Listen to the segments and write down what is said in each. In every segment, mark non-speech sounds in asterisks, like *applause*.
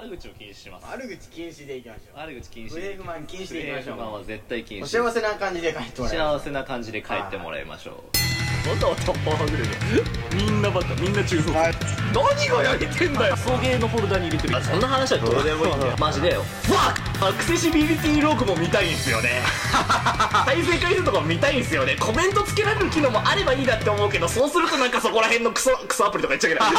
悪口を禁止します。悪口禁止でいきましょう。悪口禁止。不平不満禁止でいきましょう。不平不満は絶対禁止。幸せな感じで帰ってもらいましょう。幸せな感じで帰ってもらいましょう。また頭はぐれる。みんなバカ。みんな中卒。はい。何がやりてんだよ。送迎のフォルダに入れてるそんな話はどうでもいい。んだよマジでよ。ファッアクセシビリティログも見たいんすよね。再生回数とかも見たいんすよね。コメントつけられる機能もあればいいなって思うけどそうするとなんかそこら辺のクソクソアプリとか言っちゃいけない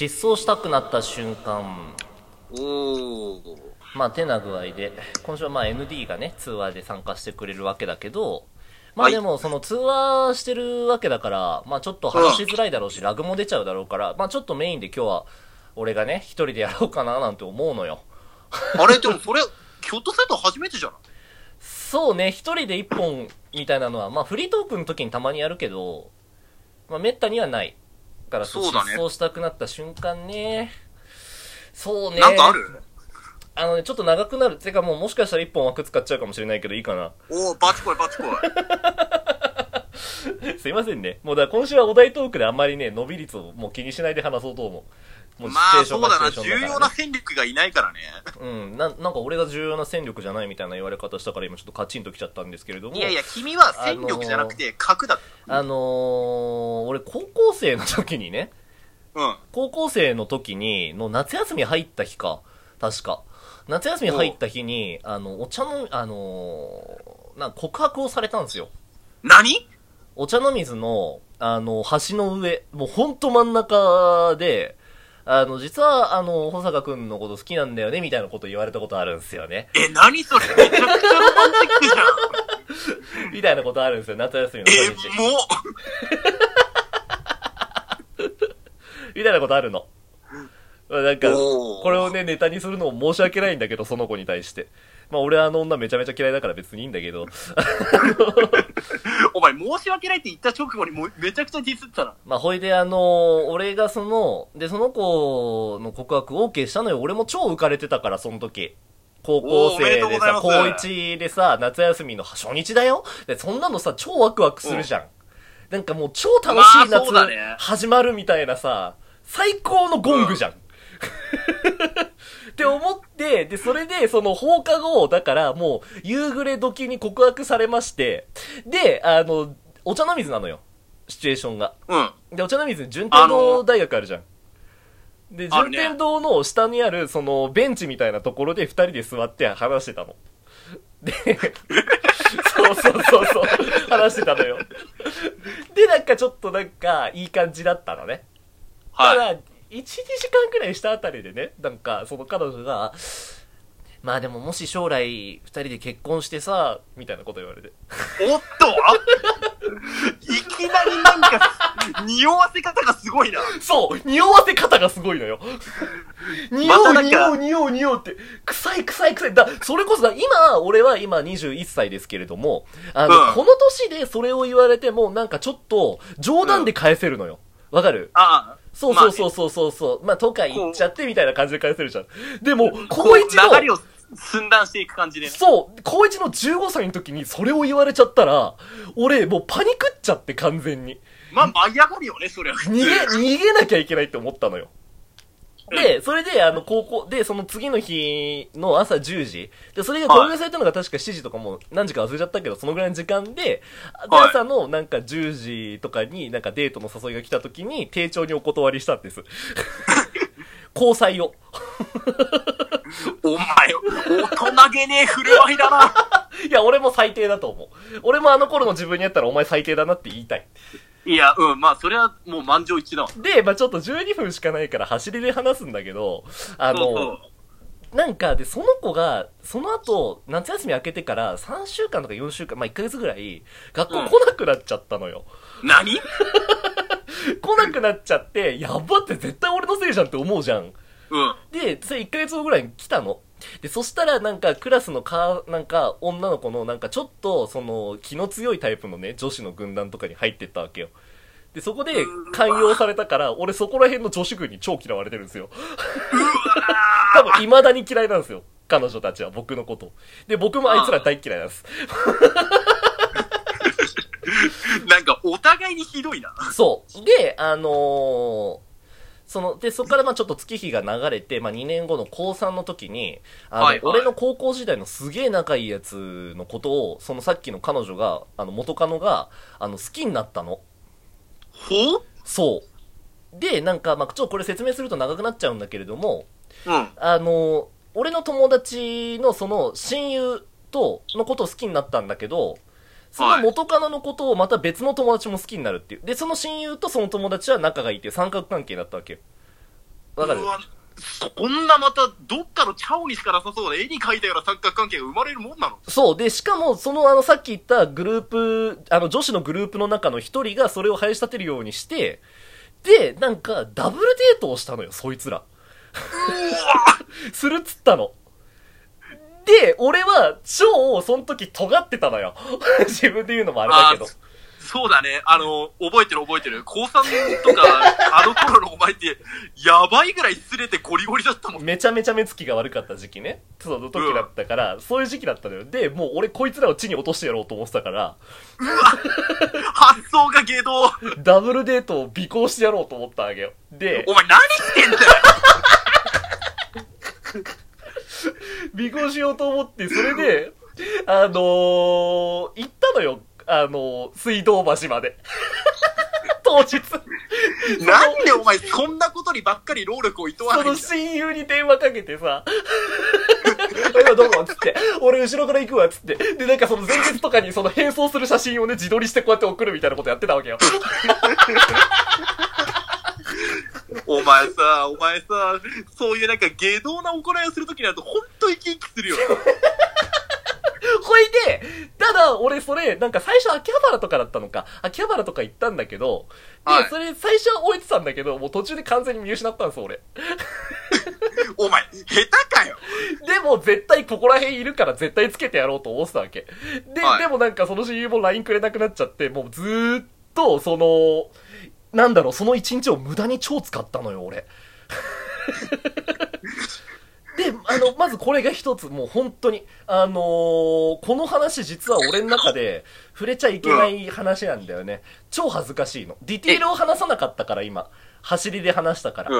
失踪したくなった瞬間。おおまあてな具合で今週はまあ ND がね通話で参加してくれるわけだけどまあはい。でもその通話してるわけだからまあちょっと話しづらいだろうしラグも出ちゃうだろうからまあちょっとメインで今日は俺がね一人でやろうかななんて思うのよ。あれでもそれひょっとすると初めてじゃない？そうね一人で一本みたいなのはまあフリートークの時にたまにやるけどまあめったにはない。だからそうだね失踪したくなった瞬間ねそうねなんかある？あのね、ちょっと長くなる。てかもうもしかしたら一本枠使っちゃうかもしれないけどいいかな。おおバチコイバチコイ *laughs* すいませんね。もうだから今週はお題トークであんまりね、伸び率をもう気にしないで話そうと思う。もうまあそうだな重要な戦力がいないからねうん。な、なんか俺が重要な戦力じゃないみたいな言われ方したから今ちょっとカチンときちゃったんですけれども。いやいや君は戦力じゃなくて核だあのー、俺高校生の時にね、うん高校生の時に、の夏休み入った日か、確か。夏休み入った日に、あの、お茶の、あのー、な告白をされたんですよ。何？お茶の水の、あの、橋の上、もうほんと真ん中で、あの、実は、あの、保坂くんのこと好きなんだよね、みたいなこと言われたことあるんですよね。え何それ？めちゃくちゃロマンチックじゃんみたいなことあるんですよ、夏休みのえ初日。もう？みたいなことあるの。なんか、これをね、ネタにするのも申し訳ないんだけど、その子に対して。まあ、俺はあの女めちゃめちゃ嫌いだから別にいいんだけど、*laughs* お前申し訳ないって言った直後にもうめちゃくちゃディスってたなまあ、ほいであの俺がその、で、その子の告白 OK したのよ。俺も超浮かれてたから、その時。高校おーおめで生でさ、とうございます高1でさ、夏休みの初日だよで、そんなのさ、超ワクワクするじゃん。なんかもう超楽しいまあ夏そうだね始まるみたいなさ、最高のゴングじゃん。*laughs* って思って、で、それで、その放課後、だからもう、夕暮れ時に告白されまして、で、あの、お茶の水なのよ。シチュエーションが。うんで、お茶の水に順天堂大学あるじゃん。で、順天堂の下にある、その、ベンチみたいなところで二人で座って話してたの。で、*laughs* そうそうそうそう、話してたのよ。で、なんかちょっとなんか、いい感じだったのね。たはいだ、1、2時間くらいしたあたりでね、なんか、その彼女が、まあでももし将来、二人で結婚してさ、みたいなこと言われて。おっとあいきなりなんか匂わせ方がすごいなそう匂わせ方がすごいのよ。*laughs* 匂う、匂う、匂う、匂うって。臭い、臭い、臭い。だ、それこそだ、今、俺は今21歳ですけれども、あの、うんこの年でそれを言われても、なんかちょっと、冗談で返せるのよ。わかる？ああそうそうそうそうそうそう。まあ、とか言っちゃってみたいな感じで返せるじゃん。でも、高一の、流れを寸断していく感じでねそう、高一の15歳の時にそれを言われちゃったら、俺、もうパニクっちゃって完全に。まあ舞い上がるよねそれは普通逃げ、逃げなきゃいけないって思ったのよ。で、それで、あの、高校、で、その次の日の朝10時。で、それが公開されたのが確か7時とかもう何時か忘れちゃったけど、そのぐらいの時間で、で、はい朝のなんか10時とかになんかデートの誘いが来た時に、丁重にお断りしたんです。*laughs* 交際を。お前大人げねえ振る舞いだな *laughs* いや、俺も最低だと思う。俺もあの頃の自分にやったらお前最低だなって言いたい。いやうんまあそれはもう満場一致だわで、まあちょっと12分しかないから走りで話すんだけど、あの、そうそうなんか、で、その子が、その後、夏休み明けてから3週間とか4週間、まあ1ヶ月ぐらい、学校来なくなっちゃったのよ。何？*laughs* 来なくなっちゃって、やばって絶対俺のせいじゃんって思うじゃん。うんで、それ1ヶ月後ぐらいに来たの。で、そしたらなんかクラスのか、なんか女の子のなんかちょっと、その、気の強いタイプのね、女子の軍団とかに入ってったわけよ。で、そこで寛容されたから、俺そこら辺の女子軍に超嫌われてるんですよ。*laughs* 多分未だに嫌いなんですよ。彼女たちは僕のこと。で、僕もあいつら大嫌いなんです。*laughs* なんかお互いにひどいなそう。で、あのーその、で、そこからまあちょっと月日が流れて、まあ2年後の高3の時に、あの、はいはい俺の高校時代のすげえ仲いいやつのことを、そのさっきの彼女が、あの、元カノが、あの、好きになったの。ほうそう。で、なんか、まあちょっとこれ説明すると長くなっちゃうんだけれども、うん。あの、俺の友達のその親友と、のことを好きになったんだけど、その元カノのことをまた別の友達も好きになるっていう。で、その親友とその友達は仲がいいっていう三角関係だったわけよ。わかる？そんなまた、どっかのチャオにしかなさそうな絵に描いたような三角関係が生まれるもんなの？そう。で、しかも、その、あの、さっき言ったグループ、あの、女子のグループの中の一人がそれを生やし立てるようにして、で、なんか、ダブルデートをしたのよ、そいつら。*laughs* するっつったの。で、俺は、超、その時尖ってたのよ。*laughs* 自分で言うのもあれだけどあ。そうだね。あの、覚えてる覚えてる。高3とか、*laughs* あの頃のお前って、やばいぐらい擦れてゴリゴリだったもん。めちゃめちゃ目つきが悪かった時期ね。その時だったから、そういう時期だったのよ。で、もう俺こいつらを地に落としてやろうと思ってたから、発想が下道。*laughs* ダブルデートを尾行してやろうと思ったわけよ。で、お前何してんだよ。*laughs* 尾行しようと思って、それで、あのー、行ったのよ。あのー、水道橋まで。*laughs* 当日。なんでお前そんなことにばっかり労力をいとわそのないんだ？親友に電話かけてさ、今どこ？つって、俺後ろから行くわつって、で、なんかその前日とかにその変装する写真をね、自撮りしてこうやって送るみたいなことやってたわけよ。お前さ、お前さ、そういうなんか下道な行いをするときになるとほんと生き生きするよ。*laughs* ほいで、ただ、俺それ、なんか最初秋葉原とかだったのか、秋葉原とか行ったんだけど、で、はいそれ最初は終えてたんだけど、もう途中で完全に見失ったんです、俺。*laughs* お前、下手かよ。*laughs* でも絶対ここら辺いるから絶対つけてやろうと思ってたわけ。で、はいでもなんかその親友も LINE くれなくなっちゃって、もうずーっと、その、なんだろう、その一日を無駄に超使ったのよ、俺。*laughs* で、あの、まずこれが一つ、もう本当に、あのーこの話実は俺の中で触れちゃいけない話なんだよね。超恥ずかしいの。ディテールを話さなかったから、今。走りで話したから。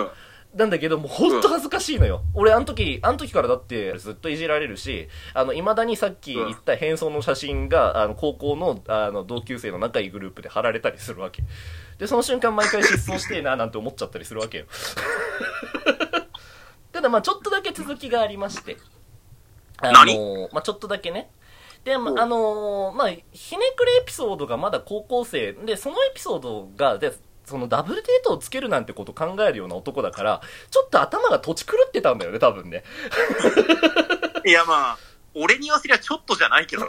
うん。なんだけど、もうほんと恥ずかしいのよ。俺、あの時、あの時からだってずっといじられるし、あの、未だにさっき言った変装の写真が、あの、高校の、あの、同級生の仲いいグループで貼られたりするわけ。で、その瞬間毎回失踪してえ *laughs* な、なんて思っちゃったりするわけよ。*laughs* ただ、まあちょっとだけ続きがありまして。あ何？のまあちょっとだけね。で、まうんあのまあひねくれエピソードがまだ高校生で、そのエピソードが、で、そのダブルデートをつけるなんてこと考えるような男だから、ちょっと頭が土地狂ってたんだよね、多分ね。いやまあ、俺に言わせりゃちょっとじゃないけど。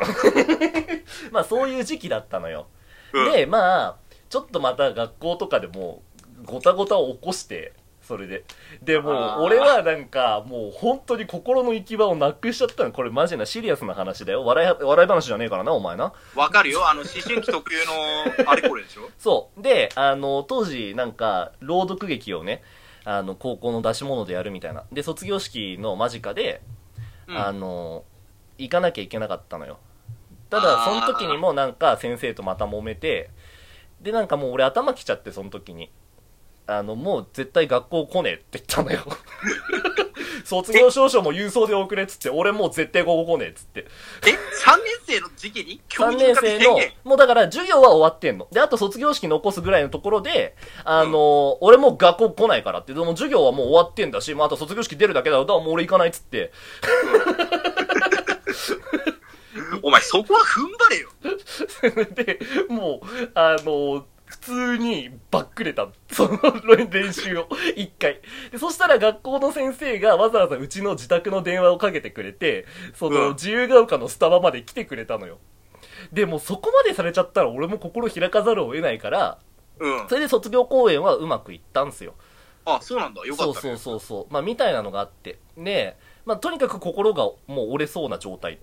*laughs* まあそういう時期だったのよ。うんで、まあ、ちょっとまた学校とかでも、ごたごたを起こして、それで。で、も俺はなんか、もう本当に心の行き場をなくしちゃったの。これマジなシリアスな話だよ。笑い、笑い話じゃねえからな、お前な。わかるよ。あの、思春期特有の、*laughs* あれこれでしょ？そう。で、あの、当時、なんか、朗読劇をね、あの、高校の出し物でやるみたいな。で、卒業式の間近で、うんあの、行かなきゃいけなかったのよ。ただ、その時にもなんか先生とまた揉めて、で、なんかもう俺頭きちゃって、その時に。あの、もう絶対学校来ねえって言ったのよ。*laughs* 卒業証書も郵送で送れっつって、俺もう絶対ここ来ねえっつって。え ?3 年生の時期に？教3員化年生のもうだから授業は終わってんの。で、あと卒業式残すぐらいのところで、あの俺もう学校来ないからって、でも授業はもう終わってんだし、もうあと卒業式出るだけだだからもう俺行かないっつって。*laughs* お前そこは踏ん張れよ。*laughs* で、もう、あの普通にバックれた。*laughs* その練習を、*laughs* 一回。で、そしたら学校の先生がわざわざうちの自宅の電話をかけてくれて、その、うん自由が丘のスタバまで来てくれたのよ。で、もうそこまでされちゃったら俺も心開かざるを得ないから、うん。それで卒業公演はうまくいったんすよ。あ、そうなんだ。よかった、ね。そうそうそうそう。まあ、みたいなのがあって。で、まあ、とにかく心がもう折れそうな状態。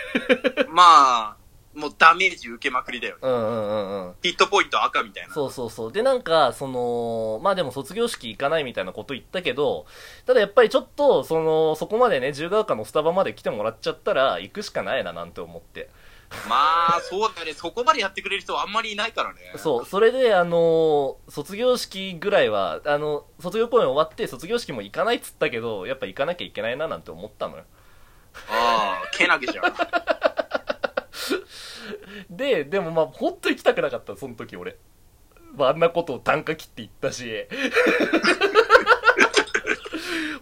*laughs* まあ、もうダメージ受けまくりだよね。うんうんうんうん。ヒットポイント赤みたいな。そうそうそう。で、なんか、その、まあでも卒業式行かないみたいなこと言ったけど、ただやっぱりちょっと、その、そこまでね、自由が丘のスタバまで来てもらっちゃったら、行くしかないななんて思って。まあ、そうだよね。*laughs* そこまでやってくれる人はあんまりいないからね。そう、それで、あのー卒業式ぐらいは、あの、卒業公演終わって、卒業式も行かないっつったけど、やっぱ行かなきゃいけないななんて思ったのよ。ああ、けなげじゃん。*laughs* *laughs* で、でもまあ、ほんと行きたくなかった、その時俺。まあ、あんなことを単価切って言ったし。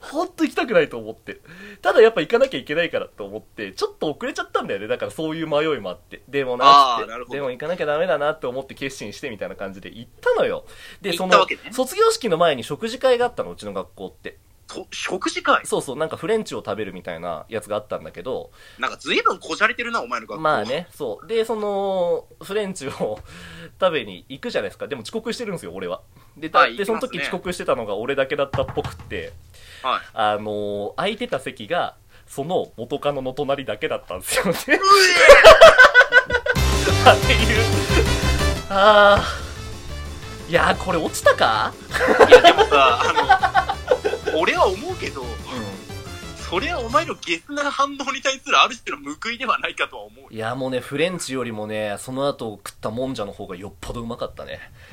ほんと行きたくないと思って。ただやっぱ行かなきゃいけないからと思って、ちょっと遅れちゃったんだよね。だからそういう迷いもあって。でもなって、なでも行かなきゃダメだなって思って決心してみたいな感じで行ったのよ。で、そのね、卒業式の前に食事会があったの、うちの学校って。と食事会？そうそう、なんかフレンチを食べるみたいなやつがあったんだけど、なんか随分こじゃれてるな、お前の学校。まあ。ね、そう。で、その、フレンチを *laughs* 食べに行くじゃないですか。でも遅刻してるんですよ、俺は。で、たはいでその時遅刻してたのが俺だけだったっぽくって、はい。あのー空いてた席が、その元カノの隣だけだったんですよね。*laughs* っていう。あー。いやー、これ落ちたか？いや、でもさ、あの、俺は思うけど、それはお前のゲスな反応に対するある種の報いではないかとは思うよ。いや、もうね、フレンチよりもね、その後食ったもんじゃの方がよっぽどうまかったね。